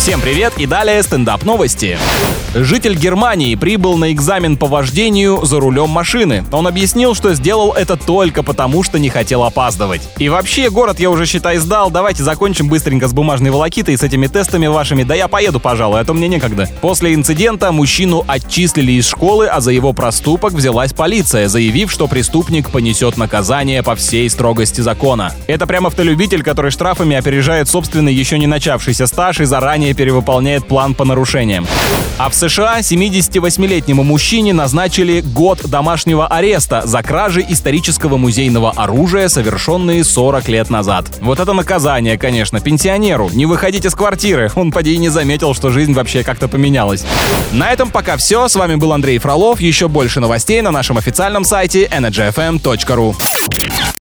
Всем привет и далее стендап новости. Житель Германии прибыл на экзамен по вождению за рулем машины. Он объяснил, что сделал это только потому, что не хотел опаздывать. И вообще, город я уже, считай, сдал. Давайте закончим быстренько с бумажной волокитой и с этими тестами вашими. Да я поеду, пожалуй, а то мне некогда. После инцидента мужчину отчислили из школы, а за его проступок взялась полиция, заявив, что преступник понесет наказание по всей строгости закона. Это прям автолюбитель, который штрафами опережает собственный еще не начавшийся стаж и заранее перевыполняет план по нарушениям. А в США 78-летнему мужчине назначили год домашнего ареста за кражи исторического музейного оружия, совершенные 40 лет назад. Вот это наказание, конечно, пенсионеру. Не выходить из квартиры. Он, поди, не заметил, что жизнь вообще как-то поменялась. На этом пока все. С вами был Андрей Фролов. Еще больше новостей на нашем официальном сайте energyfm.ru.